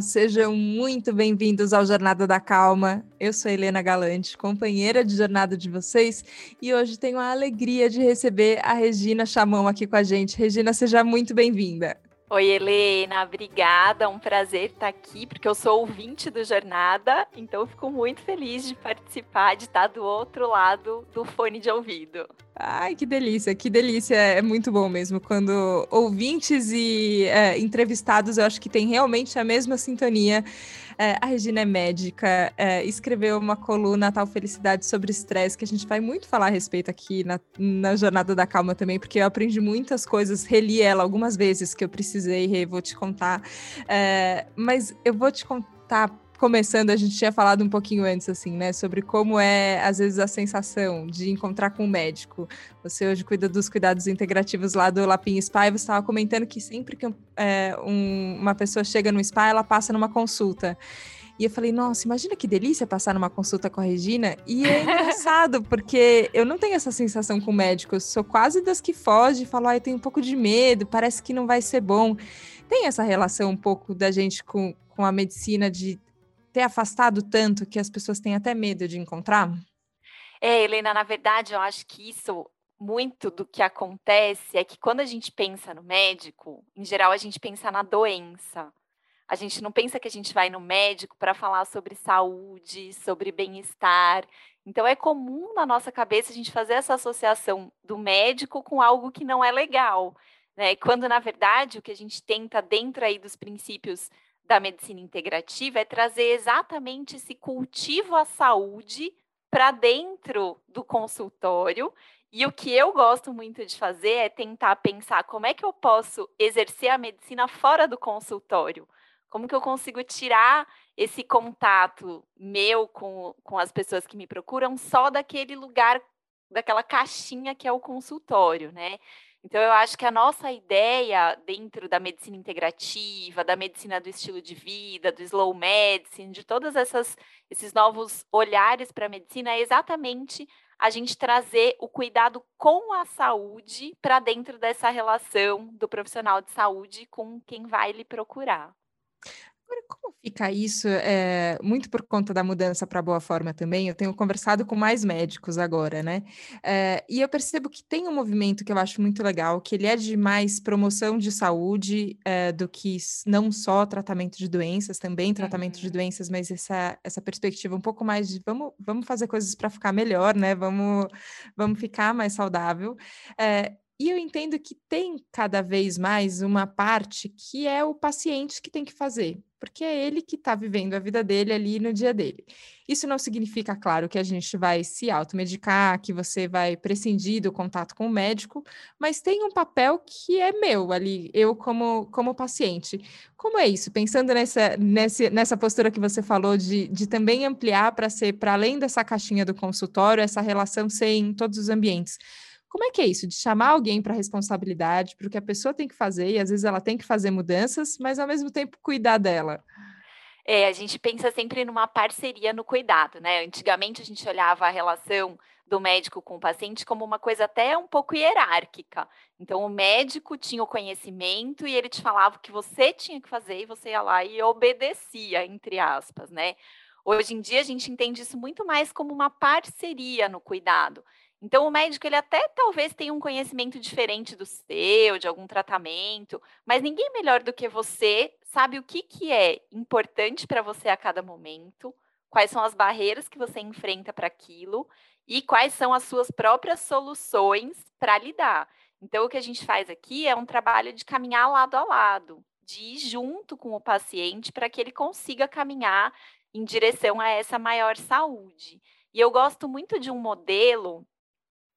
Sejam muito bem-vindos ao Jornada da Calma. Eu sou Helena Galante, companheira de jornada de vocês, e hoje tenho a alegria de receber a Regina Chamão aqui com a gente. Regina, seja muito bem-vinda. Oi, Helena, obrigada. Um prazer estar aqui, porque eu sou ouvinte do Jornada, então fico muito feliz de participar, de estar do outro lado do fone de ouvido. Ai, que delícia, que delícia. É muito bom mesmo quando ouvintes e é, entrevistados, eu acho que tem realmente a mesma sintonia. É, a Regina é médica, é, escreveu uma coluna Tal Felicidade sobre estresse, que a gente vai muito falar a respeito aqui na, na Jornada da Calma também, porque eu aprendi muitas coisas, reli ela algumas vezes que eu precisei, vou te contar. É, mas eu vou te contar começando, a gente tinha falado um pouquinho antes, assim, né, sobre como é, às vezes, a sensação de encontrar com um médico. Você hoje cuida dos cuidados integrativos lá do Lapim Spa e você estava comentando que sempre que é, um, uma pessoa chega no spa, ela passa numa consulta. E eu falei, nossa, imagina que delícia passar numa consulta com a Regina. E é engraçado, porque eu não tenho essa sensação com médicos. Sou quase das que foge e falo, ai, tenho um pouco de medo, parece que não vai ser bom. Tem essa relação um pouco da gente com, com a medicina de ter afastado tanto que as pessoas têm até medo de encontrar? É, Helena, na verdade, eu acho que isso, muito do que acontece é que quando a gente pensa no médico, em geral a gente pensa na doença. A gente não pensa que a gente vai no médico para falar sobre saúde, sobre bem-estar. Então é comum na nossa cabeça a gente fazer essa associação do médico com algo que não é legal, né? Quando na verdade o que a gente tenta dentro aí dos princípios da medicina integrativa é trazer exatamente esse cultivo à saúde para dentro do consultório. E o que eu gosto muito de fazer é tentar pensar como é que eu posso exercer a medicina fora do consultório. Como que eu consigo tirar esse contato meu com, com as pessoas que me procuram só daquele lugar, daquela caixinha que é o consultório, né? Então, eu acho que a nossa ideia dentro da medicina integrativa, da medicina do estilo de vida, do slow medicine, de todos esses novos olhares para a medicina, é exatamente a gente trazer o cuidado com a saúde para dentro dessa relação do profissional de saúde com quem vai lhe procurar. Agora, como fica isso? É, muito por conta da mudança para boa forma também. Eu tenho conversado com mais médicos agora, né? É, e eu percebo que tem um movimento que eu acho muito legal, que ele é de mais promoção de saúde é, do que não só tratamento de doenças, também tratamento uhum. de doenças, mas essa, essa perspectiva um pouco mais de vamos, vamos fazer coisas para ficar melhor, né? Vamos, vamos ficar mais saudável. É, e eu entendo que tem cada vez mais uma parte que é o paciente que tem que fazer, porque é ele que está vivendo a vida dele ali no dia dele. Isso não significa, claro, que a gente vai se automedicar, que você vai prescindir do contato com o médico, mas tem um papel que é meu ali, eu como, como paciente. Como é isso? Pensando nessa, nessa, nessa postura que você falou de, de também ampliar para ser, para além dessa caixinha do consultório, essa relação ser em todos os ambientes. Como é que é isso? De chamar alguém para responsabilidade, para o que a pessoa tem que fazer, e às vezes ela tem que fazer mudanças, mas ao mesmo tempo cuidar dela. É, a gente pensa sempre numa parceria no cuidado, né? Antigamente a gente olhava a relação do médico com o paciente como uma coisa até um pouco hierárquica. Então, o médico tinha o conhecimento e ele te falava o que você tinha que fazer e você ia lá e obedecia, entre aspas, né? Hoje em dia, a gente entende isso muito mais como uma parceria no cuidado. Então, o médico, ele até talvez tenha um conhecimento diferente do seu, de algum tratamento, mas ninguém melhor do que você sabe o que, que é importante para você a cada momento, quais são as barreiras que você enfrenta para aquilo e quais são as suas próprias soluções para lidar. Então, o que a gente faz aqui é um trabalho de caminhar lado a lado, de ir junto com o paciente para que ele consiga caminhar em direção a essa maior saúde. E eu gosto muito de um modelo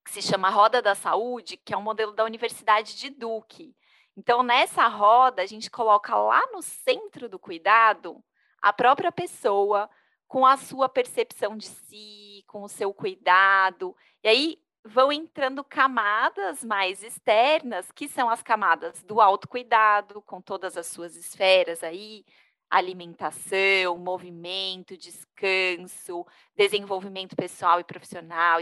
que se chama Roda da Saúde, que é um modelo da Universidade de Duke. Então, nessa roda, a gente coloca lá no centro do cuidado a própria pessoa, com a sua percepção de si, com o seu cuidado. E aí vão entrando camadas mais externas, que são as camadas do autocuidado, com todas as suas esferas aí, alimentação, movimento, descanso, desenvolvimento pessoal e profissional,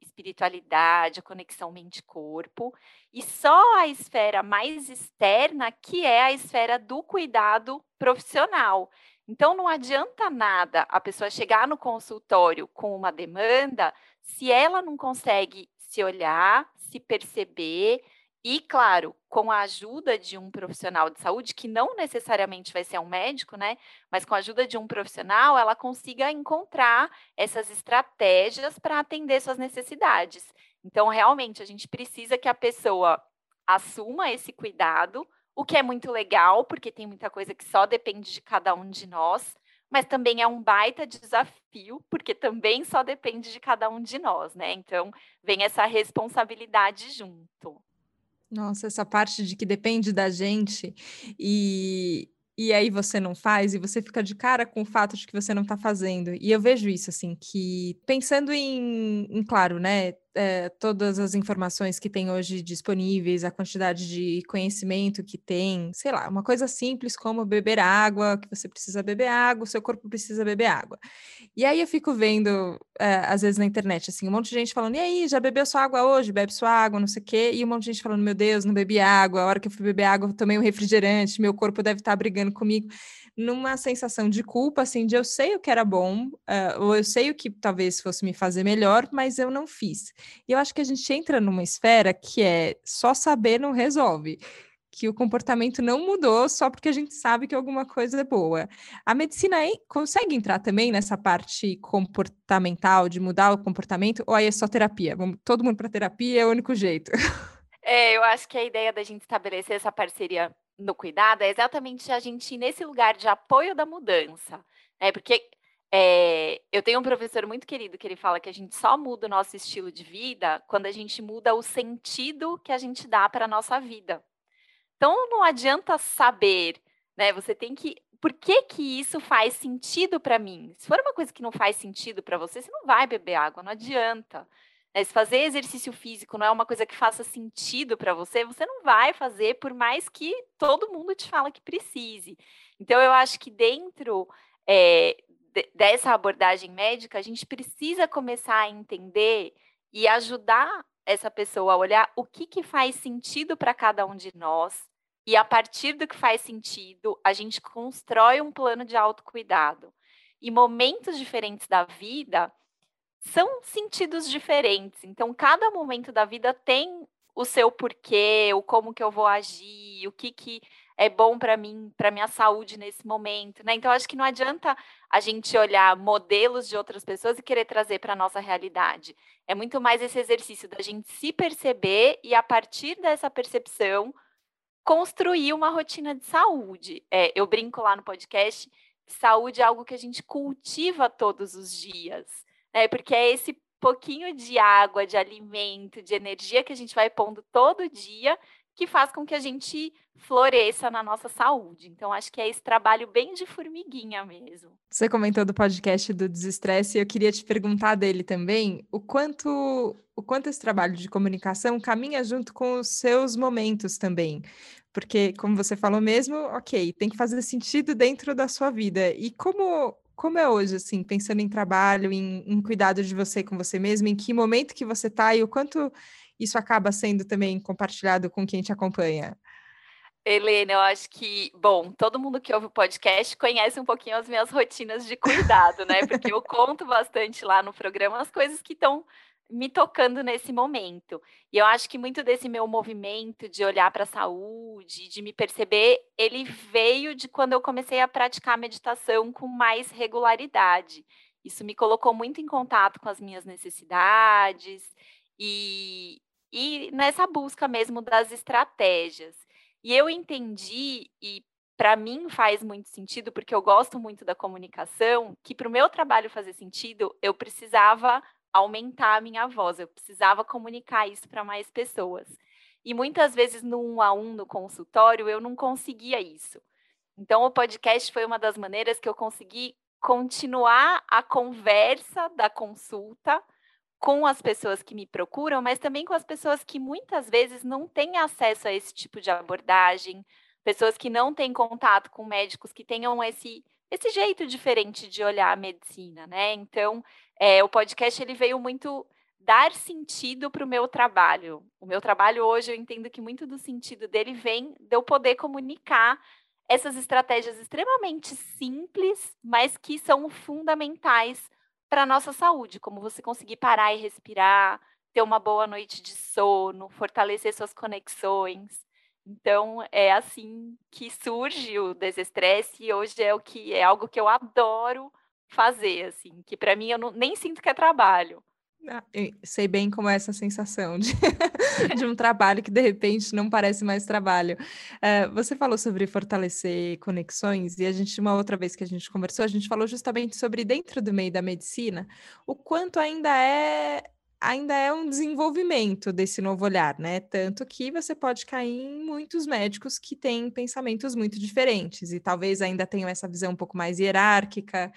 espiritualidade, conexão mente-corpo, e só a esfera mais externa, que é a esfera do cuidado profissional. Então, não adianta nada a pessoa chegar no consultório com uma demanda se ela não consegue se olhar, se perceber, e, claro, com a ajuda de um profissional de saúde, que não necessariamente vai ser um médico, né? Mas com a ajuda de um profissional, ela consiga encontrar essas estratégias para atender suas necessidades. Então, realmente, a gente precisa que a pessoa assuma esse cuidado, o que é muito legal, porque tem muita coisa que só depende de cada um de nós, mas também é um baita desafio, porque também só depende de cada um de nós, né? Então, vem essa responsabilidade junto. Nossa, essa parte de que depende da gente e, e aí você não faz e você fica de cara com o fato de que você não está fazendo. E eu vejo isso, assim, que pensando em, em claro, né, é, todas as informações que tem hoje disponíveis, a quantidade de conhecimento que tem, sei lá, uma coisa simples como beber água, que você precisa beber água, o seu corpo precisa beber água. E aí eu fico vendo, é, às vezes na internet, assim, um monte de gente falando, e aí, já bebeu sua água hoje? Bebe sua água, não sei o quê, e um monte de gente falando, meu Deus, não bebi água, a hora que eu fui beber água, eu tomei um refrigerante, meu corpo deve estar brigando comigo numa sensação de culpa, assim, de eu sei o que era bom, uh, ou eu sei o que talvez fosse me fazer melhor, mas eu não fiz. E eu acho que a gente entra numa esfera que é só saber não resolve. Que o comportamento não mudou só porque a gente sabe que alguma coisa é boa. A medicina aí consegue entrar também nessa parte comportamental, de mudar o comportamento, ou aí é só terapia? Vamos todo mundo para terapia, é o único jeito. É, eu acho que a ideia da gente estabelecer essa parceria no cuidado é exatamente a gente ir nesse lugar de apoio da mudança, né? Porque é, eu tenho um professor muito querido que ele fala que a gente só muda o nosso estilo de vida quando a gente muda o sentido que a gente dá para a nossa vida. Então não adianta saber, né? Você tem que. Por que, que isso faz sentido para mim? Se for uma coisa que não faz sentido para você, você não vai beber água, não adianta. Né, se fazer exercício físico não é uma coisa que faça sentido para você, você não vai fazer, por mais que todo mundo te fala que precise. Então, eu acho que dentro é, de, dessa abordagem médica, a gente precisa começar a entender e ajudar essa pessoa a olhar o que, que faz sentido para cada um de nós. E a partir do que faz sentido, a gente constrói um plano de autocuidado. E momentos diferentes da vida, são sentidos diferentes. Então, cada momento da vida tem o seu porquê, o como que eu vou agir, o que que é bom para mim, para minha saúde nesse momento, né? Então acho que não adianta a gente olhar modelos de outras pessoas e querer trazer para nossa realidade. É muito mais esse exercício da gente se perceber e a partir dessa percepção construir uma rotina de saúde. É, eu brinco lá no podcast, saúde é algo que a gente cultiva todos os dias né? Porque é esse pouquinho de água, de alimento, de energia que a gente vai pondo todo dia que faz com que a gente floresça na nossa saúde. Então, acho que é esse trabalho bem de formiguinha mesmo. Você comentou do podcast do desestresse e eu queria te perguntar dele também o quanto, o quanto esse trabalho de comunicação caminha junto com os seus momentos também. Porque, como você falou mesmo, ok, tem que fazer sentido dentro da sua vida. E como como é hoje, assim, pensando em trabalho, em, em cuidado de você com você mesmo, em que momento que você está e o quanto isso acaba sendo também compartilhado com quem te acompanha? Helena, eu acho que, bom, todo mundo que ouve o podcast conhece um pouquinho as minhas rotinas de cuidado, né? Porque eu conto bastante lá no programa as coisas que estão me tocando nesse momento. E eu acho que muito desse meu movimento de olhar para a saúde, de me perceber, ele veio de quando eu comecei a praticar meditação com mais regularidade. Isso me colocou muito em contato com as minhas necessidades e, e nessa busca mesmo das estratégias. E eu entendi, e para mim faz muito sentido, porque eu gosto muito da comunicação, que para o meu trabalho fazer sentido, eu precisava aumentar a minha voz, eu precisava comunicar isso para mais pessoas. E muitas vezes no um a um no consultório eu não conseguia isso. Então o podcast foi uma das maneiras que eu consegui continuar a conversa da consulta com as pessoas que me procuram, mas também com as pessoas que muitas vezes não têm acesso a esse tipo de abordagem, pessoas que não têm contato com médicos que tenham esse esse jeito diferente de olhar a medicina, né? Então, é, o podcast ele veio muito dar sentido para o meu trabalho. O meu trabalho hoje, eu entendo que muito do sentido dele vem de eu poder comunicar essas estratégias extremamente simples, mas que são fundamentais para a nossa saúde, como você conseguir parar e respirar, ter uma boa noite de sono, fortalecer suas conexões. Então, é assim que surge o desestresse e hoje é o que é algo que eu adoro fazer, assim, que para mim eu não, nem sinto que é trabalho. Ah, sei bem como é essa sensação de, de um trabalho que de repente não parece mais trabalho. Uh, você falou sobre fortalecer conexões, e a gente, uma outra vez que a gente conversou, a gente falou justamente sobre dentro do meio da medicina, o quanto ainda é ainda é um desenvolvimento desse novo olhar, né? Tanto que você pode cair em muitos médicos que têm pensamentos muito diferentes e talvez ainda tenham essa visão um pouco mais hierárquica,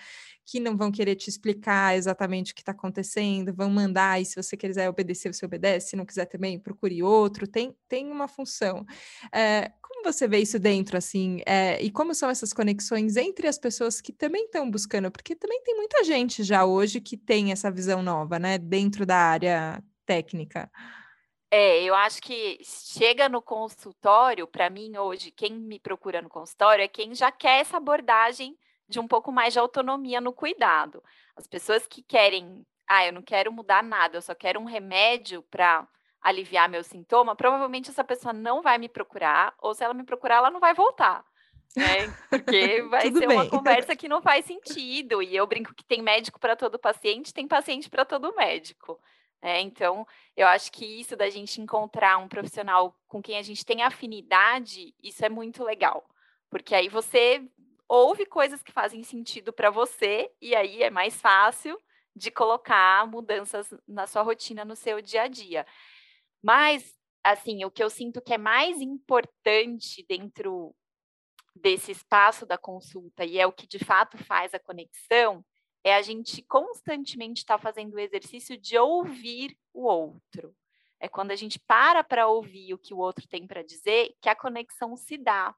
que não vão querer te explicar exatamente o que está acontecendo, vão mandar, e se você quiser obedecer, você obedece, se não quiser também, procure outro, tem, tem uma função. É, você vê isso dentro, assim? É, e como são essas conexões entre as pessoas que também estão buscando? Porque também tem muita gente já hoje que tem essa visão nova, né? Dentro da área técnica. É, eu acho que chega no consultório, para mim hoje, quem me procura no consultório é quem já quer essa abordagem de um pouco mais de autonomia no cuidado. As pessoas que querem, ah, eu não quero mudar nada, eu só quero um remédio para aliviar meu sintoma, provavelmente essa pessoa não vai me procurar, ou se ela me procurar, ela não vai voltar. Né? Porque vai ser bem. uma conversa que não faz sentido. E eu brinco que tem médico para todo paciente, tem paciente para todo médico. É, então, eu acho que isso da gente encontrar um profissional com quem a gente tem afinidade, isso é muito legal. Porque aí você ouve coisas que fazem sentido para você, e aí é mais fácil de colocar mudanças na sua rotina, no seu dia a dia. Mas, assim, o que eu sinto que é mais importante dentro desse espaço da consulta, e é o que de fato faz a conexão, é a gente constantemente estar tá fazendo o exercício de ouvir o outro. É quando a gente para para ouvir o que o outro tem para dizer que a conexão se dá.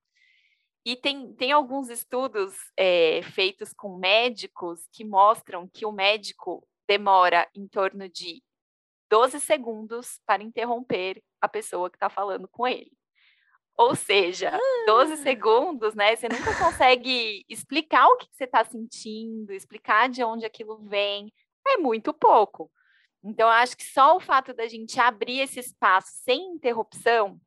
E tem, tem alguns estudos é, feitos com médicos que mostram que o médico demora em torno de 12 segundos para interromper a pessoa que está falando com ele. Ou seja, 12 ah. segundos, né? Você nunca consegue explicar o que você está sentindo, explicar de onde aquilo vem. É muito pouco. Então, acho que só o fato da gente abrir esse espaço sem interrupção,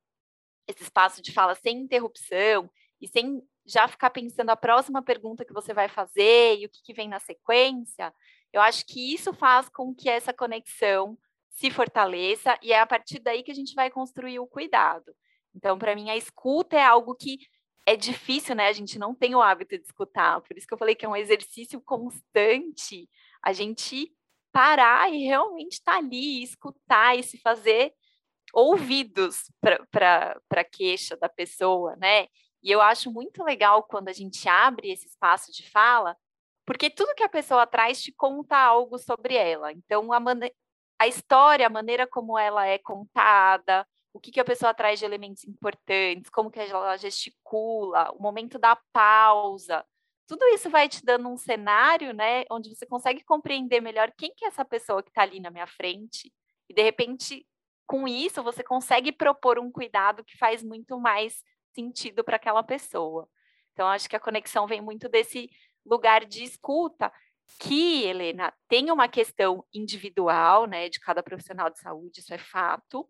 esse espaço de fala sem interrupção, e sem já ficar pensando a próxima pergunta que você vai fazer e o que, que vem na sequência, eu acho que isso faz com que essa conexão se fortaleça e é a partir daí que a gente vai construir o cuidado. Então, para mim, a escuta é algo que é difícil, né? A gente não tem o hábito de escutar, por isso que eu falei que é um exercício constante a gente parar e realmente estar tá ali, escutar e se fazer ouvidos para a queixa da pessoa, né? E eu acho muito legal quando a gente abre esse espaço de fala, porque tudo que a pessoa traz te conta algo sobre ela. Então, a, a história, a maneira como ela é contada, o que, que a pessoa traz de elementos importantes, como que ela gesticula, o momento da pausa. Tudo isso vai te dando um cenário, né, onde você consegue compreender melhor quem que é essa pessoa que está ali na minha frente. E de repente, com isso, você consegue propor um cuidado que faz muito mais sentido para aquela pessoa. Então, acho que a conexão vem muito desse lugar de escuta que, Helena, tem uma questão individual, né, de cada profissional de saúde, isso é fato,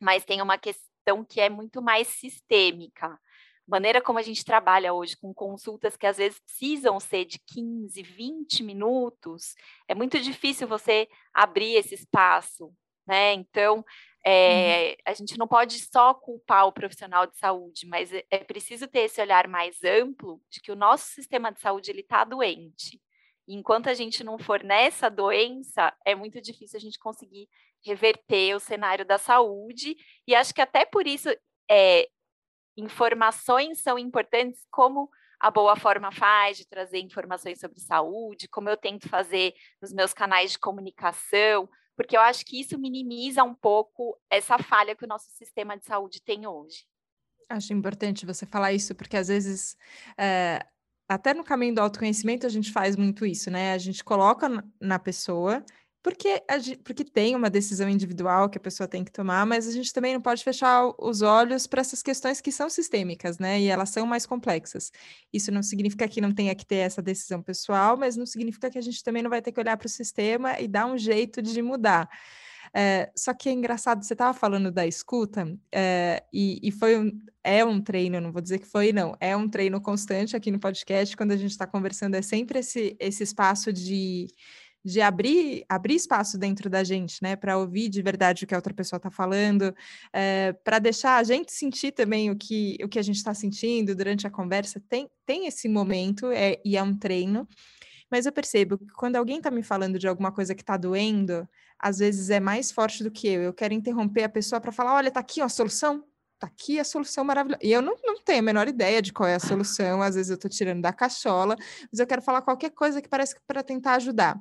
mas tem uma questão que é muito mais sistêmica. Maneira como a gente trabalha hoje com consultas que às vezes precisam ser de 15, 20 minutos, é muito difícil você abrir esse espaço, né? Então, é, a gente não pode só culpar o profissional de saúde, mas é, é preciso ter esse olhar mais amplo de que o nosso sistema de saúde ele está doente enquanto a gente não for nessa doença, é muito difícil a gente conseguir reverter o cenário da saúde. E acho que até por isso é, informações são importantes, como a Boa Forma faz de trazer informações sobre saúde, como eu tento fazer nos meus canais de comunicação, porque eu acho que isso minimiza um pouco essa falha que o nosso sistema de saúde tem hoje. Acho importante você falar isso, porque às vezes, é, até no caminho do autoconhecimento, a gente faz muito isso, né? A gente coloca na pessoa, porque, porque tem uma decisão individual que a pessoa tem que tomar, mas a gente também não pode fechar os olhos para essas questões que são sistêmicas, né? E elas são mais complexas. Isso não significa que não tenha que ter essa decisão pessoal, mas não significa que a gente também não vai ter que olhar para o sistema e dar um jeito de mudar. É, só que é engraçado, você estava falando da escuta, é, e, e, foi um, é um treino, não vou dizer que foi, não, é um treino constante aqui no podcast, quando a gente está conversando, é sempre esse, esse espaço de, de abrir, abrir espaço dentro da gente, né, para ouvir de verdade o que a outra pessoa está falando, é, para deixar a gente sentir também o que, o que a gente está sentindo durante a conversa, tem, tem esse momento, é, e é um treino, mas eu percebo que quando alguém está me falando de alguma coisa que está doendo, às vezes é mais forte do que eu. Eu quero interromper a pessoa para falar: olha, tá aqui ó, a solução. Tá aqui a solução maravilhosa. E eu não, não tenho a menor ideia de qual é a solução. Às vezes eu estou tirando da cachola, mas eu quero falar qualquer coisa que parece para tentar ajudar.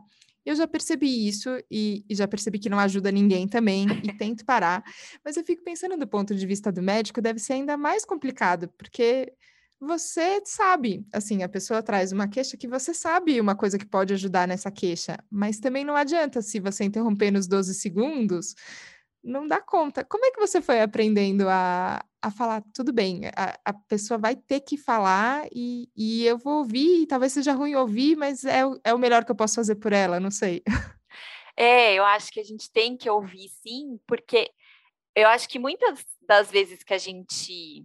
Eu já percebi isso e, e, já percebi que não ajuda ninguém também e tento parar. Mas eu fico pensando do ponto de vista do médico, deve ser ainda mais complicado, porque você sabe, assim, a pessoa traz uma queixa que você sabe uma coisa que pode ajudar nessa queixa, mas também não adianta se você interromper nos 12 segundos, não dá conta. Como é que você foi aprendendo a, a falar, tudo bem, a, a pessoa vai ter que falar e, e eu vou ouvir, talvez seja ruim ouvir, mas é, é o melhor que eu posso fazer por ela, não sei. É, eu acho que a gente tem que ouvir sim, porque eu acho que muitas das vezes que a gente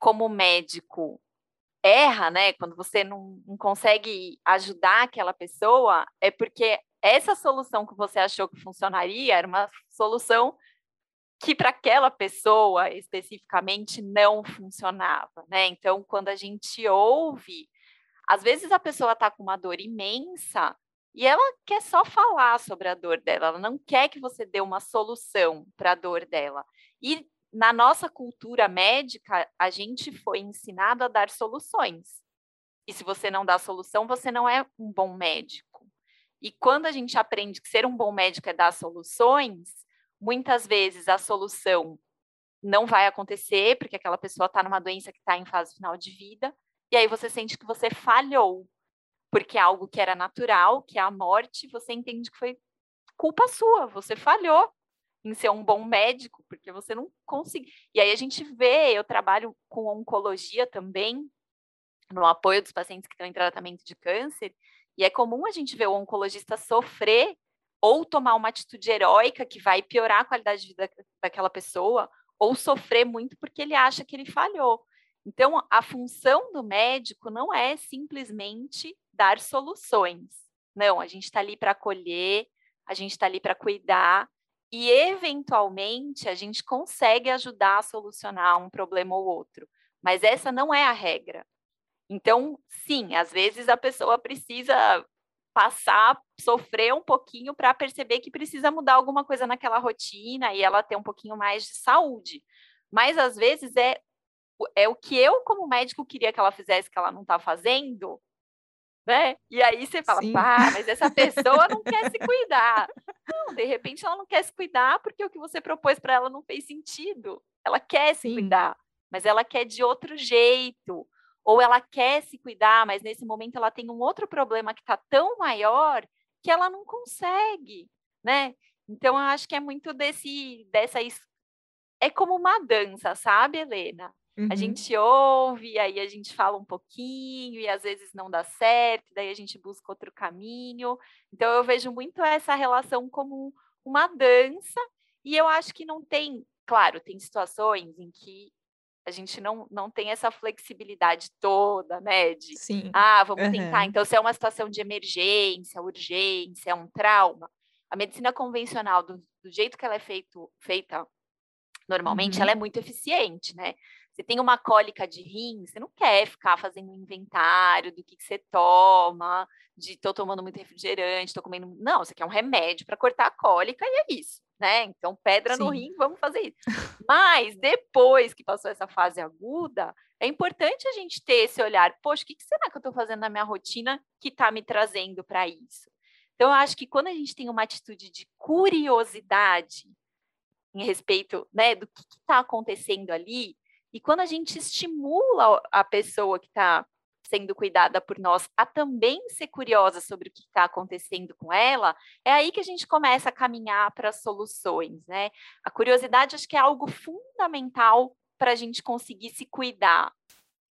como médico erra, né? Quando você não, não consegue ajudar aquela pessoa, é porque essa solução que você achou que funcionaria era uma solução que para aquela pessoa especificamente não funcionava, né? Então, quando a gente ouve, às vezes a pessoa está com uma dor imensa e ela quer só falar sobre a dor dela, ela não quer que você dê uma solução para a dor dela. E na nossa cultura médica, a gente foi ensinado a dar soluções. E se você não dá solução, você não é um bom médico. E quando a gente aprende que ser um bom médico é dar soluções, muitas vezes a solução não vai acontecer, porque aquela pessoa está numa doença que está em fase final de vida, e aí você sente que você falhou, porque é algo que era natural, que é a morte, você entende que foi culpa sua, você falhou em ser um bom médico, porque você não consegue. E aí a gente vê, eu trabalho com oncologia também, no apoio dos pacientes que estão em tratamento de câncer, e é comum a gente ver o oncologista sofrer ou tomar uma atitude heróica que vai piorar a qualidade de vida daquela pessoa, ou sofrer muito porque ele acha que ele falhou. Então, a função do médico não é simplesmente dar soluções. Não, a gente está ali para acolher, a gente está ali para cuidar, e eventualmente a gente consegue ajudar a solucionar um problema ou outro, mas essa não é a regra. Então, sim, às vezes a pessoa precisa passar, sofrer um pouquinho para perceber que precisa mudar alguma coisa naquela rotina e ela ter um pouquinho mais de saúde. Mas às vezes é, é o que eu, como médico, queria que ela fizesse que ela não está fazendo, né? E aí você fala, pá, mas essa pessoa não quer se cuidar. Não, de repente ela não quer se cuidar porque o que você propôs para ela não fez sentido. Ela quer se Sim. cuidar, mas ela quer de outro jeito. Ou ela quer se cuidar, mas nesse momento ela tem um outro problema que está tão maior que ela não consegue, né? Então eu acho que é muito desse dessa é como uma dança, sabe, Helena? Uhum. A gente ouve, aí a gente fala um pouquinho, e às vezes não dá certo, daí a gente busca outro caminho. Então, eu vejo muito essa relação como uma dança, e eu acho que não tem, claro, tem situações em que a gente não, não tem essa flexibilidade toda, né? De, Sim. ah, vamos uhum. tentar. Então, se é uma situação de emergência, urgência, um trauma, a medicina convencional, do, do jeito que ela é feito, feita normalmente, uhum. ela é muito eficiente, né? Você tem uma cólica de rim, você não quer ficar fazendo um inventário do que, que você toma, de tô tomando muito refrigerante, tô comendo. Não, você quer um remédio para cortar a cólica e é isso, né? Então, pedra Sim. no rim, vamos fazer isso. Mas depois que passou essa fase aguda, é importante a gente ter esse olhar, poxa, o que, que será que eu estou fazendo na minha rotina que está me trazendo para isso? Então, eu acho que quando a gente tem uma atitude de curiosidade em respeito né, do que está acontecendo ali, E quando a gente estimula a pessoa que está sendo cuidada por nós a também ser curiosa sobre o que está acontecendo com ela, é aí que a gente começa a caminhar para soluções, né? A curiosidade acho que é algo fundamental para a gente conseguir se cuidar.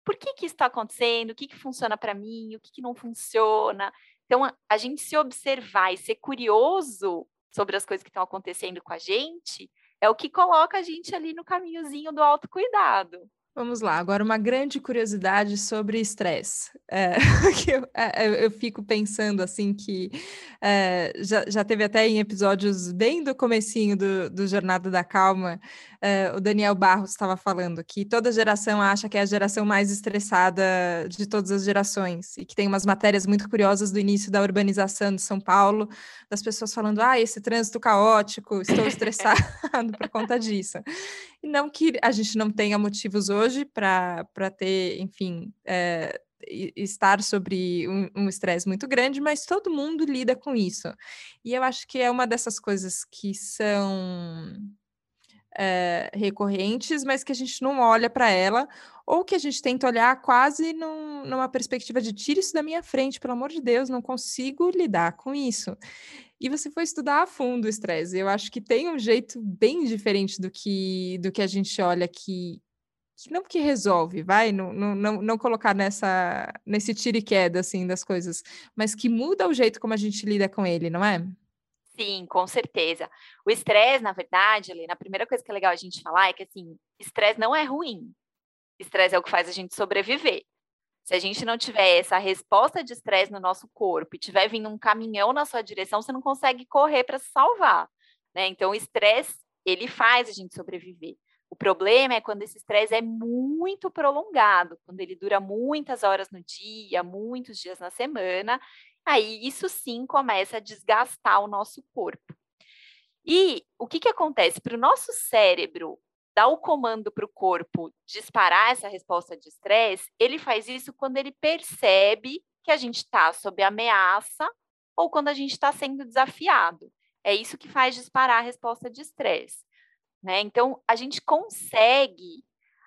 Por que, que isso está acontecendo? O que, que funciona para mim? O que, que não funciona? Então, a, a gente se observar e ser curioso sobre as coisas que estão acontecendo com a gente é o que coloca a gente ali no caminhozinho do autocuidado. Vamos lá, agora uma grande curiosidade sobre estresse. É, eu, é, eu, fico pensando assim que é, já, já teve até em episódios bem do comecinho do, do Jornada da Calma, é, o Daniel Barros estava falando que toda geração acha que é a geração mais estressada de todas as gerações, e que tem umas matérias muito curiosas do início da urbanização de São Paulo, das pessoas falando, ah, esse trânsito caótico, estou estressado por conta disso. Não que a gente não tenha motivos hoje para ter, enfim, é, estar sobre um estresse muito grande, mas todo mundo lida com isso. E eu acho que é uma dessas coisas que são é, recorrentes, mas que a gente não olha para ela, ou que a gente tenta olhar quase num, numa perspectiva de tira isso da minha frente, pelo amor de Deus, não consigo lidar com isso e você foi estudar a fundo o estresse. Eu acho que tem um jeito bem diferente do que, do que a gente olha que, que não que resolve, vai, não, não, não colocar nessa, nesse tiro e queda, assim, das coisas, mas que muda o jeito como a gente lida com ele, não é? Sim, com certeza. O estresse, na verdade, Helena, a primeira coisa que é legal a gente falar é que, assim, estresse não é ruim. Estresse é o que faz a gente sobreviver. Se a gente não tiver essa resposta de estresse no nosso corpo e tiver vindo um caminhão na sua direção, você não consegue correr para se salvar, né? Então, o estresse, ele faz a gente sobreviver. O problema é quando esse estresse é muito prolongado, quando ele dura muitas horas no dia, muitos dias na semana, aí isso sim começa a desgastar o nosso corpo. E o que, que acontece? Para o nosso cérebro dar o comando para o corpo disparar essa resposta de estresse, ele faz isso quando ele percebe que a gente está sob ameaça ou quando a gente está sendo desafiado. É isso que faz disparar a resposta de estresse. Né? Então, a gente consegue,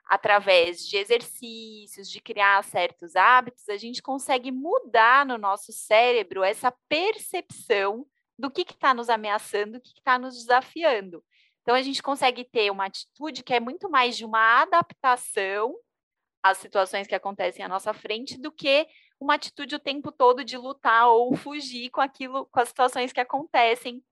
através de exercícios, de criar certos hábitos, a gente consegue mudar no nosso cérebro essa percepção do que está nos ameaçando, do que está nos desafiando. Então, a gente consegue ter uma atitude que é muito mais de uma adaptação às situações que acontecem à nossa frente do que uma atitude o tempo todo de lutar ou fugir com aquilo, com as situações que acontecem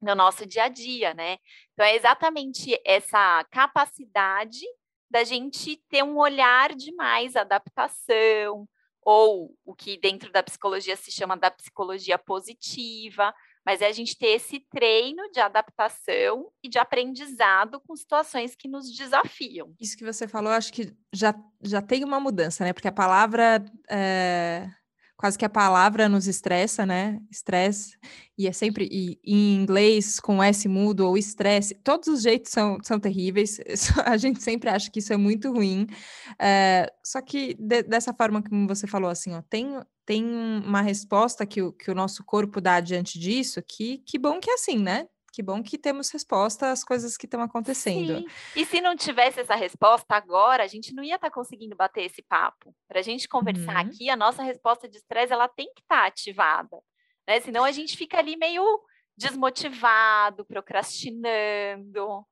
no nosso dia a dia, né? Então, é exatamente essa capacidade da gente ter um olhar de mais adaptação, ou o que dentro da psicologia se chama da psicologia positiva, mas é a gente ter esse treino de adaptação e de aprendizado com situações que nos desafiam. Isso que você falou, acho que já, já tem uma mudança, né? Porque a palavra. É quase que a palavra nos estressa, né? Estresse, e é sempre e, em inglês com S mudo ou estresse, todos os jeitos são, são terríveis, a gente sempre acha que isso é muito ruim, é, só que de, dessa forma como você falou, assim, ó, tem, tem uma resposta que o, que o nosso corpo dá diante disso, que, que bom que é assim, né? Que bom que temos resposta às coisas que estão acontecendo. Sim. E se não tivesse essa resposta agora, a gente não ia estar tá conseguindo bater esse papo. Para a gente conversar uhum. aqui, a nossa resposta de estresse ela tem que estar tá ativada, né? Senão a gente fica ali meio desmotivado, procrastinando.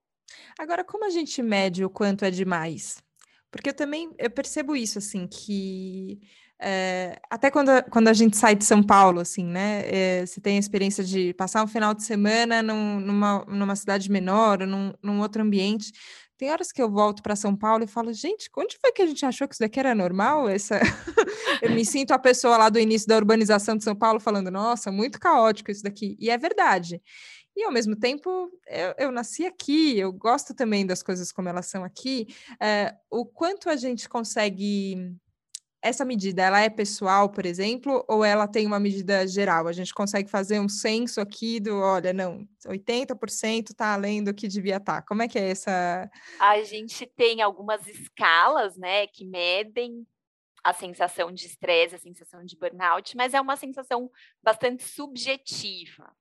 Agora, como a gente mede o quanto é demais? Porque eu também eu percebo isso, assim, que é, até quando, quando a gente sai de São Paulo, assim, né? É, você tem a experiência de passar um final de semana num, numa, numa cidade menor, num, num outro ambiente. Tem horas que eu volto para São Paulo e falo, gente, onde foi que a gente achou que isso daqui era normal? Essa... eu me sinto a pessoa lá do início da urbanização de São Paulo falando, nossa, muito caótico isso daqui. E é verdade. E ao mesmo tempo, eu, eu, nasci aqui, eu gosto também das coisas como elas são aqui. É, o quanto a gente consegue essa medida, ela é pessoal, por exemplo, ou ela tem uma medida geral? A gente consegue fazer um censo aqui do, olha, não, 80% está além do que devia estar. Tá. Como é que é essa? A gente tem algumas escalas, né, que medem a sensação de estresse, a sensação de burnout, mas é uma sensação bastante subjetiva.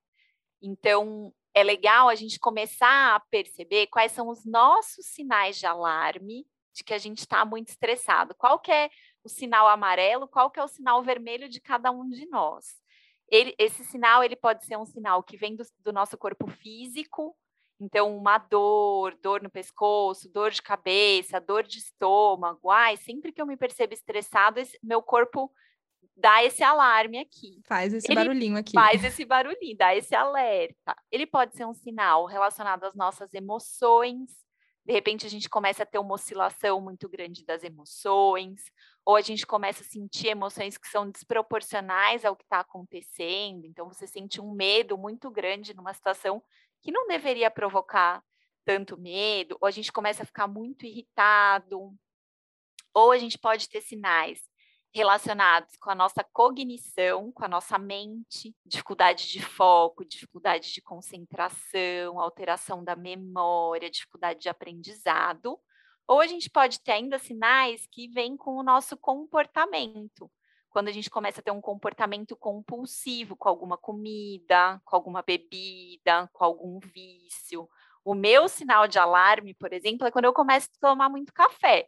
Então, é legal a gente começar a perceber quais são os nossos sinais de alarme de que a gente está muito estressado. Qual é o sinal amarelo? Qual que é o sinal vermelho de cada um de nós? Ele, esse sinal ele pode ser um sinal que vem do, do nosso corpo físico, então, uma dor, dor no pescoço, dor de cabeça, dor de estômago. Ai, sempre que eu me percebo estressado, esse, meu corpo dá esse alarme aqui. Faz esse Ele barulhinho aqui. Faz esse barulhinho, dá esse alerta. Ele pode ser um sinal relacionado às nossas emoções. De repente, a gente começa a ter uma oscilação muito grande das emoções, ou a gente começa a sentir emoções que são desproporcionais ao que está acontecendo. Então, você sente um medo muito grande numa situação que não deveria provocar tanto medo, ou a gente começa a ficar muito irritado, ou a gente pode ter sinais relacionados com a nossa cognição, com a nossa mente, dificuldade de foco, dificuldade de concentração, alteração da memória, dificuldade de aprendizado, ou a gente pode ter ainda sinais que vêm com o nosso comportamento, quando a gente começa a ter um comportamento compulsivo com alguma comida, com alguma bebida, com algum vício. O meu sinal de alarme, por exemplo, é quando eu começo a tomar muito café.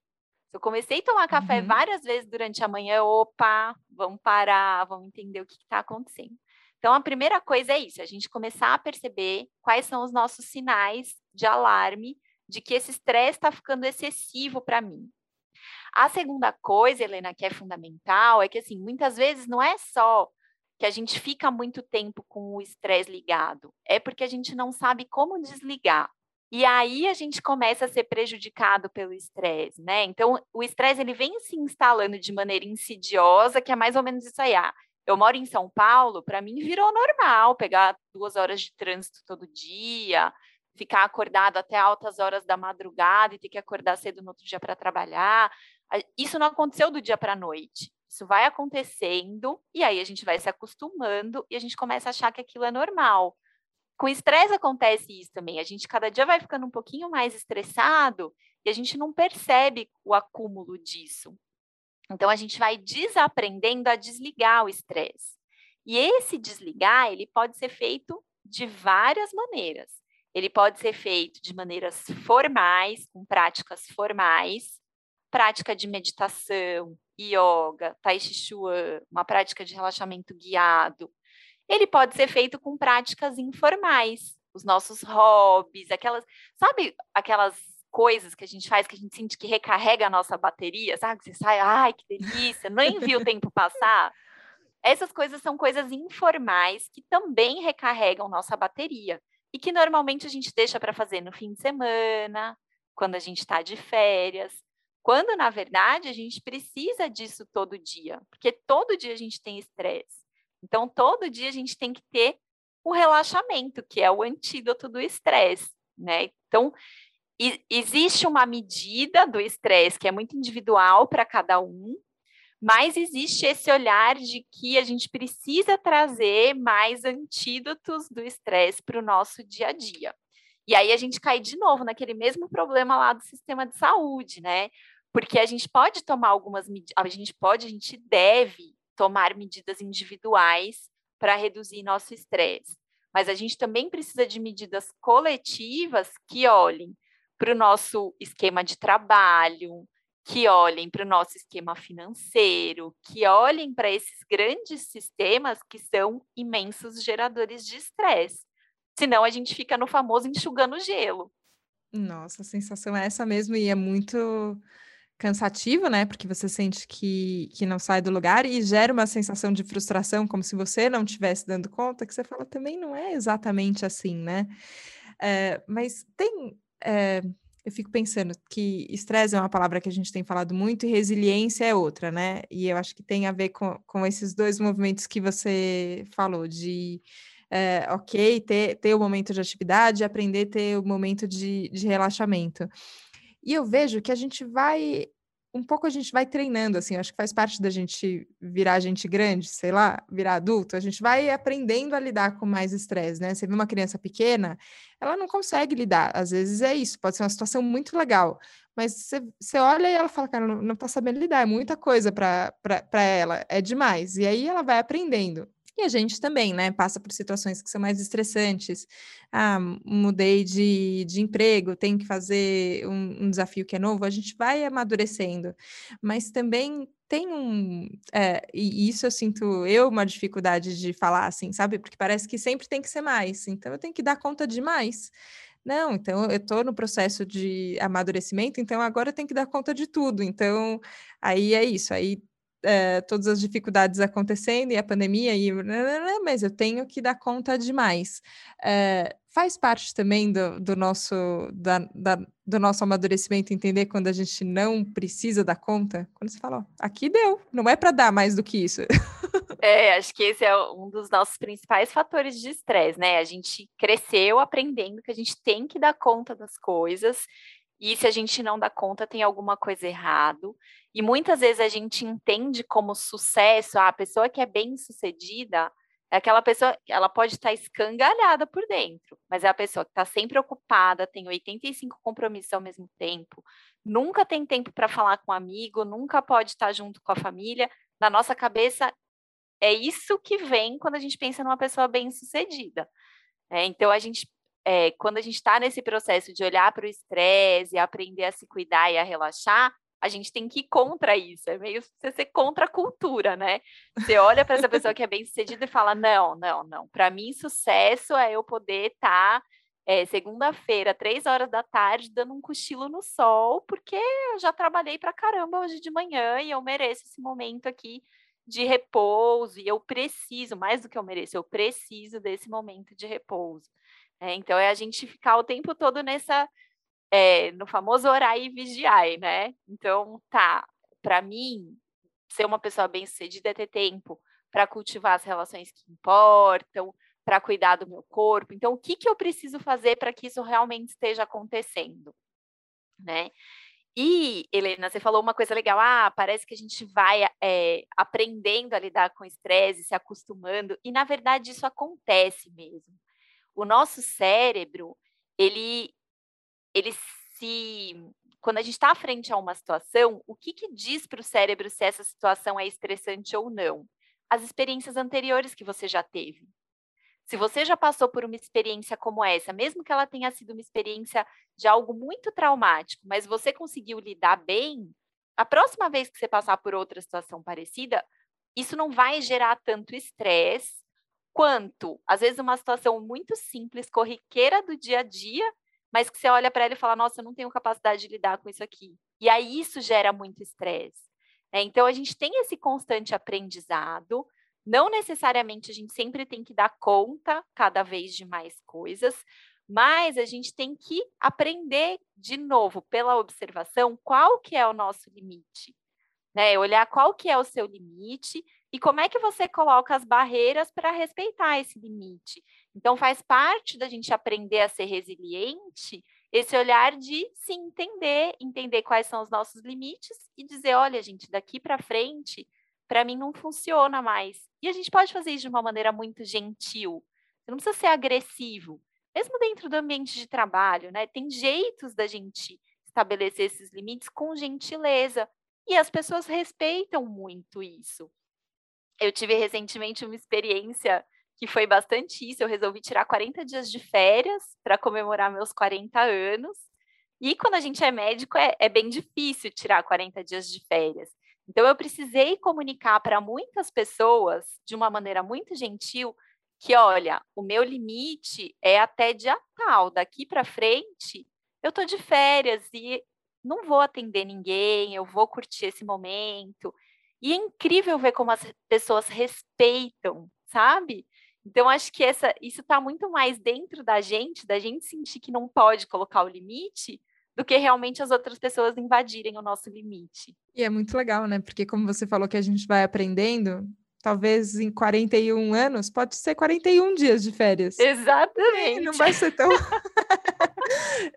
Se eu comecei a tomar café uhum. várias vezes durante a manhã, opa, vamos parar, vamos entender o que está acontecendo. Então, a primeira coisa é isso, a gente começar a perceber quais são os nossos sinais de alarme de que esse estresse está ficando excessivo para mim. A segunda coisa, Helena, que é fundamental, é que assim, muitas vezes não é só que a gente fica muito tempo com o estresse ligado, é porque a gente não sabe como desligar. E aí a gente começa a ser prejudicado pelo estresse, né? Então, o estresse ele vem se instalando de maneira insidiosa, que é mais ou menos isso aí. Ah, eu moro em São Paulo, para mim virou normal pegar duas horas de trânsito todo dia, ficar acordado até altas horas da madrugada e ter que acordar cedo no outro dia para trabalhar. Isso não aconteceu do dia para a noite. Isso vai acontecendo e aí a gente vai se acostumando e a gente começa a achar que aquilo é normal. Com estresse acontece isso também. A gente cada dia vai ficando um pouquinho mais estressado e a gente não percebe o acúmulo disso. Então a gente vai desaprendendo a desligar o estresse. E esse desligar, ele pode ser feito de várias maneiras. Ele pode ser feito de maneiras formais, com práticas formais, prática de meditação, yoga, tai chi chuan, uma prática de relaxamento guiado, ele pode ser feito com práticas informais, os nossos hobbies, aquelas, sabe, aquelas coisas que a gente faz que a gente sente que recarrega a nossa bateria, sabe? Você sai, ai, que delícia, nem viu o tempo passar. Essas coisas são coisas informais que também recarregam nossa bateria e que normalmente a gente deixa para fazer no fim de semana, quando a gente está de férias. Quando, na verdade, a gente precisa disso todo dia, porque todo dia a gente tem estresse. Então, todo dia a gente tem que ter o relaxamento, que é o antídoto do estresse, né? Então, existe uma medida do estresse que é muito individual para cada um, mas existe esse olhar de que a gente precisa trazer mais antídotos do estresse para o nosso dia a dia. E aí a gente cai de novo naquele mesmo problema lá do sistema de saúde, né? porque a gente pode tomar algumas medidas, a gente pode, a gente deve tomar medidas individuais para reduzir nosso estresse, mas a gente também precisa de medidas coletivas que olhem para o nosso esquema de trabalho, que olhem para o nosso esquema financeiro, que olhem para esses grandes sistemas que são imensos geradores de estresse. Senão a gente fica no famoso enxugando gelo. Nossa, a sensação é essa mesmo, e é muito cansativo, né? Porque você sente que, que não sai do lugar e gera uma sensação de frustração, como se você não estivesse dando conta, que você fala também não é exatamente assim, né? É, mas tem. É, eu fico pensando que estresse é uma palavra que a gente tem falado muito e resiliência é outra, né? E eu acho que tem a ver com, com esses dois movimentos que você falou, de é, ok, ter, ter o momento de atividade, aprender ter o momento de, de relaxamento. E eu vejo que a gente vai um pouco a gente vai treinando, assim, acho que faz parte da gente virar gente grande, sei lá, virar adulto, a gente vai aprendendo a lidar com mais estresse, né? Você vê uma criança pequena, ela não consegue lidar, às vezes é isso, pode ser uma situação muito legal, mas você, você olha e ela fala, cara, não, não tá sabendo lidar, é muita coisa para ela, é demais, e aí ela vai aprendendo. E a gente também, né, passa por situações que são mais estressantes. Ah, mudei de, de emprego, tenho que fazer um, um desafio que é novo, a gente vai amadurecendo. Mas também tem um. É, e isso eu sinto eu uma dificuldade de falar assim, sabe? Porque parece que sempre tem que ser mais. Então eu tenho que dar conta de mais. Não, então eu estou no processo de amadurecimento, então agora eu tenho que dar conta de tudo. Então, aí é isso. Aí é, todas as dificuldades acontecendo e a pandemia, e, mas eu tenho que dar conta demais. É, faz parte também do, do nosso, da, da, do nosso amadurecimento entender quando a gente não precisa dar conta. Quando você fala, ó, aqui deu, não é para dar mais do que isso. É, acho que esse é um dos nossos principais fatores de estresse, né? A gente cresceu aprendendo que a gente tem que dar conta das coisas e se a gente não dá conta, tem alguma coisa errado. E muitas vezes a gente entende como sucesso, ah, a pessoa que é bem sucedida é aquela pessoa, ela pode estar escangalhada por dentro, mas é a pessoa que está sempre ocupada, tem 85 compromissos ao mesmo tempo, nunca tem tempo para falar com um amigo, nunca pode estar junto com a família. Na nossa cabeça, é isso que vem quando a gente pensa numa pessoa bem sucedida. É, então, a gente é, quando a gente está nesse processo de olhar para o estresse, aprender a se cuidar e a relaxar, a gente tem que ir contra isso. É meio você ser contra a cultura, né? Você olha para essa pessoa que é bem sucedida e fala: não, não, não. Para mim, sucesso é eu poder estar. Tá, é, segunda-feira, três horas da tarde, dando um cochilo no sol, porque eu já trabalhei para caramba hoje de manhã e eu mereço esse momento aqui de repouso, e eu preciso, mais do que eu mereço, eu preciso desse momento de repouso. É, então, é a gente ficar o tempo todo nessa, é, no famoso orar e vigiar, né? Então, tá, para mim, ser uma pessoa bem-sucedida é ter tempo para cultivar as relações que importam, para cuidar do meu corpo. Então, o que, que eu preciso fazer para que isso realmente esteja acontecendo, né? E, Helena, você falou uma coisa legal. Ah, parece que a gente vai é, aprendendo a lidar com estresse, se acostumando, e na verdade isso acontece mesmo o nosso cérebro, ele, ele se. Quando a gente está frente a uma situação, o que, que diz para o cérebro se essa situação é estressante ou não? As experiências anteriores que você já teve. Se você já passou por uma experiência como essa, mesmo que ela tenha sido uma experiência de algo muito traumático, mas você conseguiu lidar bem, a próxima vez que você passar por outra situação parecida, isso não vai gerar tanto estresse quanto, às vezes, uma situação muito simples, corriqueira do dia a dia, mas que você olha para ela e fala: Nossa, eu não tenho capacidade de lidar com isso aqui. E aí isso gera muito estresse. É, então, a gente tem esse constante aprendizado. Não necessariamente a gente sempre tem que dar conta cada vez de mais coisas, mas a gente tem que aprender de novo pela observação qual que é o nosso limite, né? Olhar qual que é o seu limite e como é que você coloca as barreiras para respeitar esse limite? Então, faz parte da gente aprender a ser resiliente esse olhar de se entender, entender quais são os nossos limites e dizer: olha, gente, daqui para frente, para mim não funciona mais. E a gente pode fazer isso de uma maneira muito gentil. Você não precisa ser agressivo, mesmo dentro do ambiente de trabalho, né? Tem jeitos da gente estabelecer esses limites com gentileza. E as pessoas respeitam muito isso. Eu tive recentemente uma experiência que foi bastante isso. Eu resolvi tirar 40 dias de férias para comemorar meus 40 anos. E quando a gente é médico, é, é bem difícil tirar 40 dias de férias. Então, eu precisei comunicar para muitas pessoas, de uma maneira muito gentil, que, olha, o meu limite é até dia tal, daqui para frente, eu estou de férias e não vou atender ninguém, eu vou curtir esse momento. E é incrível ver como as pessoas respeitam, sabe? Então, acho que essa, isso está muito mais dentro da gente, da gente sentir que não pode colocar o limite, do que realmente as outras pessoas invadirem o nosso limite. E é muito legal, né? Porque, como você falou que a gente vai aprendendo, talvez em 41 anos, pode ser 41 dias de férias. Exatamente. não vai ser tão.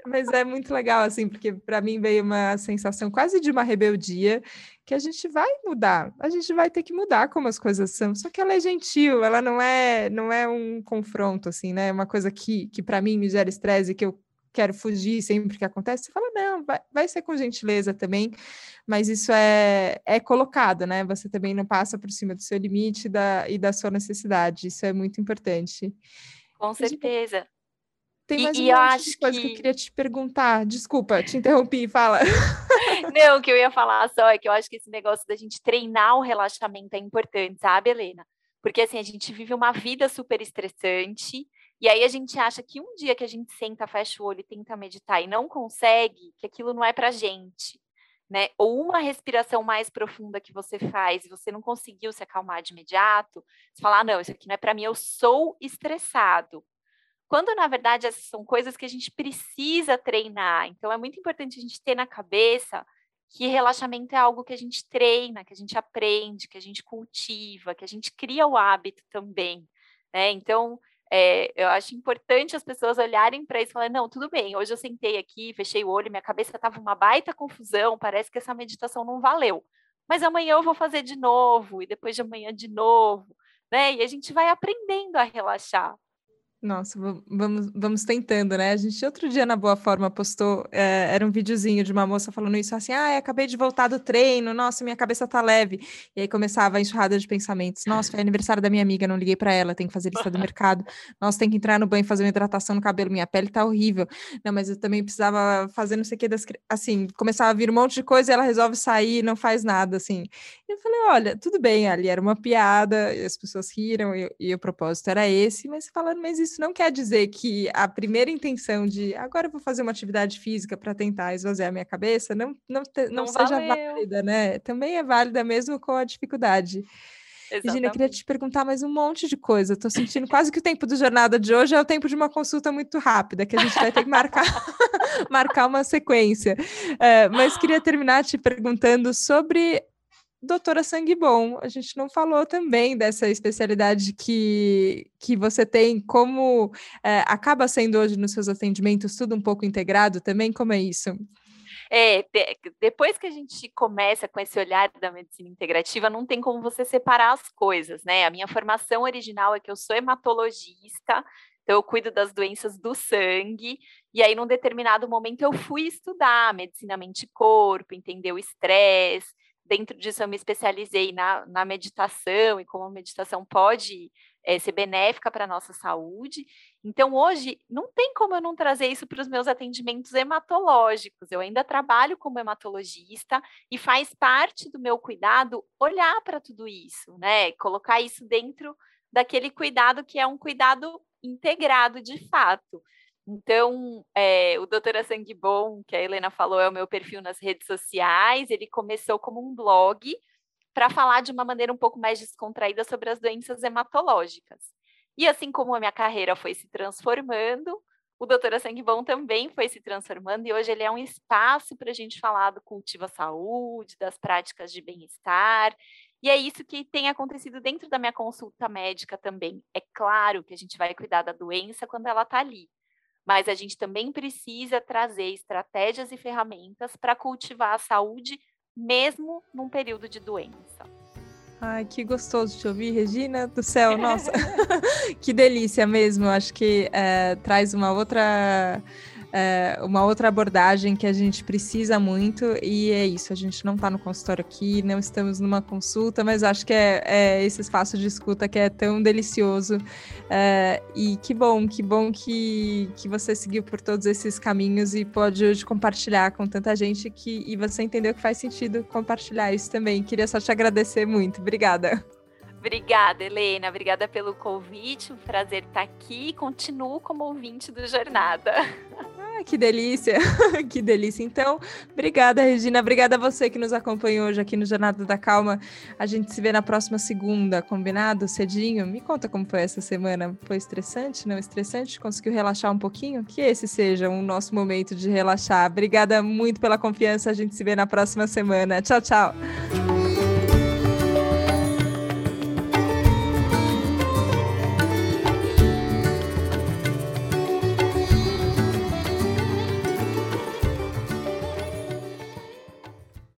Mas é muito legal, assim, porque para mim veio uma sensação quase de uma rebeldia que a gente vai mudar, a gente vai ter que mudar como as coisas são. Só que ela é gentil, ela não é, não é um confronto, assim, né? É uma coisa que, que para mim me gera estresse, que eu quero fugir sempre que acontece, você fala, não, vai, vai ser com gentileza também, mas isso é, é colocado, né? Você também não passa por cima do seu limite da, e da sua necessidade, isso é muito importante. Com certeza. Tem mais e, um monte de coisa que... que eu queria te perguntar. Desculpa, te interrompi, fala. Não, o que eu ia falar só é que eu acho que esse negócio da gente treinar o relaxamento é importante, sabe, Helena? Porque assim, a gente vive uma vida super estressante, e aí a gente acha que um dia que a gente senta, fecha o olho e tenta meditar e não consegue, que aquilo não é pra gente. Né? Ou uma respiração mais profunda que você faz e você não conseguiu se acalmar de imediato, você fala: ah, não, isso aqui não é para mim, eu sou estressado. Quando, na verdade, essas são coisas que a gente precisa treinar. Então, é muito importante a gente ter na cabeça que relaxamento é algo que a gente treina, que a gente aprende, que a gente cultiva, que a gente cria o hábito também. Né? Então, é, eu acho importante as pessoas olharem para isso e falarem: não, tudo bem, hoje eu sentei aqui, fechei o olho, minha cabeça estava uma baita confusão, parece que essa meditação não valeu. Mas amanhã eu vou fazer de novo, e depois de amanhã de novo. Né? E a gente vai aprendendo a relaxar. Nossa, vamos, vamos tentando, né? A gente outro dia na Boa Forma postou, é, era um videozinho de uma moça falando isso assim, ah, acabei de voltar do treino, nossa, minha cabeça tá leve. E aí começava a enxurrada de pensamentos. Nossa, foi aniversário da minha amiga, não liguei para ela, tem que fazer lista do mercado. Nossa, tem que entrar no banho fazer uma hidratação no cabelo, minha pele tá horrível. Não, mas eu também precisava fazer não sei o que das assim, começava a vir um monte de coisa e ela resolve sair e não faz nada, assim. E eu falei, olha, tudo bem, ali era uma piada, as pessoas riram e, e o propósito era esse, mas falando, mas isso não quer dizer que a primeira intenção de agora eu vou fazer uma atividade física para tentar esvaziar a minha cabeça não, não, te, não, não seja válida, né? Também é válida mesmo com a dificuldade. Exatamente. Regina, eu queria te perguntar mais um monte de coisa. Estou sentindo quase que o tempo do jornada de hoje é o tempo de uma consulta muito rápida, que a gente vai ter que marcar, marcar uma sequência. É, mas queria terminar te perguntando sobre doutora Sangue Bom. A gente não falou também dessa especialidade que, que você tem, como é, acaba sendo hoje nos seus atendimentos tudo um pouco integrado também? Como é isso? É, de, depois que a gente começa com esse olhar da medicina integrativa, não tem como você separar as coisas, né? A minha formação original é que eu sou hematologista, então eu cuido das doenças do sangue, e aí num determinado momento eu fui estudar medicina mente-corpo, entender o estresse, dentro disso eu me especializei na, na meditação e como a meditação pode é, ser benéfica para a nossa saúde. Então, hoje, não tem como eu não trazer isso para os meus atendimentos hematológicos. Eu ainda trabalho como hematologista e faz parte do meu cuidado olhar para tudo isso, né? Colocar isso dentro daquele cuidado que é um cuidado integrado de fato. Então, é, o Doutora Sangue Bom, que a Helena falou, é o meu perfil nas redes sociais. Ele começou como um blog para falar de uma maneira um pouco mais descontraída sobre as doenças hematológicas. E assim como a minha carreira foi se transformando, o Doutora Sangue Bom também foi se transformando e hoje ele é um espaço para a gente falar do cultivo à saúde, das práticas de bem-estar. E é isso que tem acontecido dentro da minha consulta médica também. É claro que a gente vai cuidar da doença quando ela está ali, mas a gente também precisa trazer estratégias e ferramentas para cultivar a saúde, mesmo num período de doença. Ai, que gostoso te ouvir, Regina do céu, nossa, que delícia mesmo. Acho que é, traz uma outra é, uma outra abordagem que a gente precisa muito, e é isso, a gente não está no consultório aqui, não estamos numa consulta, mas acho que é, é esse espaço de escuta que é tão delicioso. É, e que bom, que bom que, que você seguiu por todos esses caminhos e pode hoje compartilhar com tanta gente que, e você entendeu que faz sentido compartilhar isso também. Queria só te agradecer muito. Obrigada. Obrigada, Helena. Obrigada pelo convite. Um prazer estar aqui. Continuo como ouvinte do Jornada. Ah, que delícia, que delícia. Então, obrigada, Regina. Obrigada a você que nos acompanhou hoje aqui no Jornada da Calma. A gente se vê na próxima segunda, combinado? Cedinho? Me conta como foi essa semana. Foi estressante? Não estressante? Conseguiu relaxar um pouquinho? Que esse seja o nosso momento de relaxar. Obrigada muito pela confiança. A gente se vê na próxima semana. Tchau, tchau.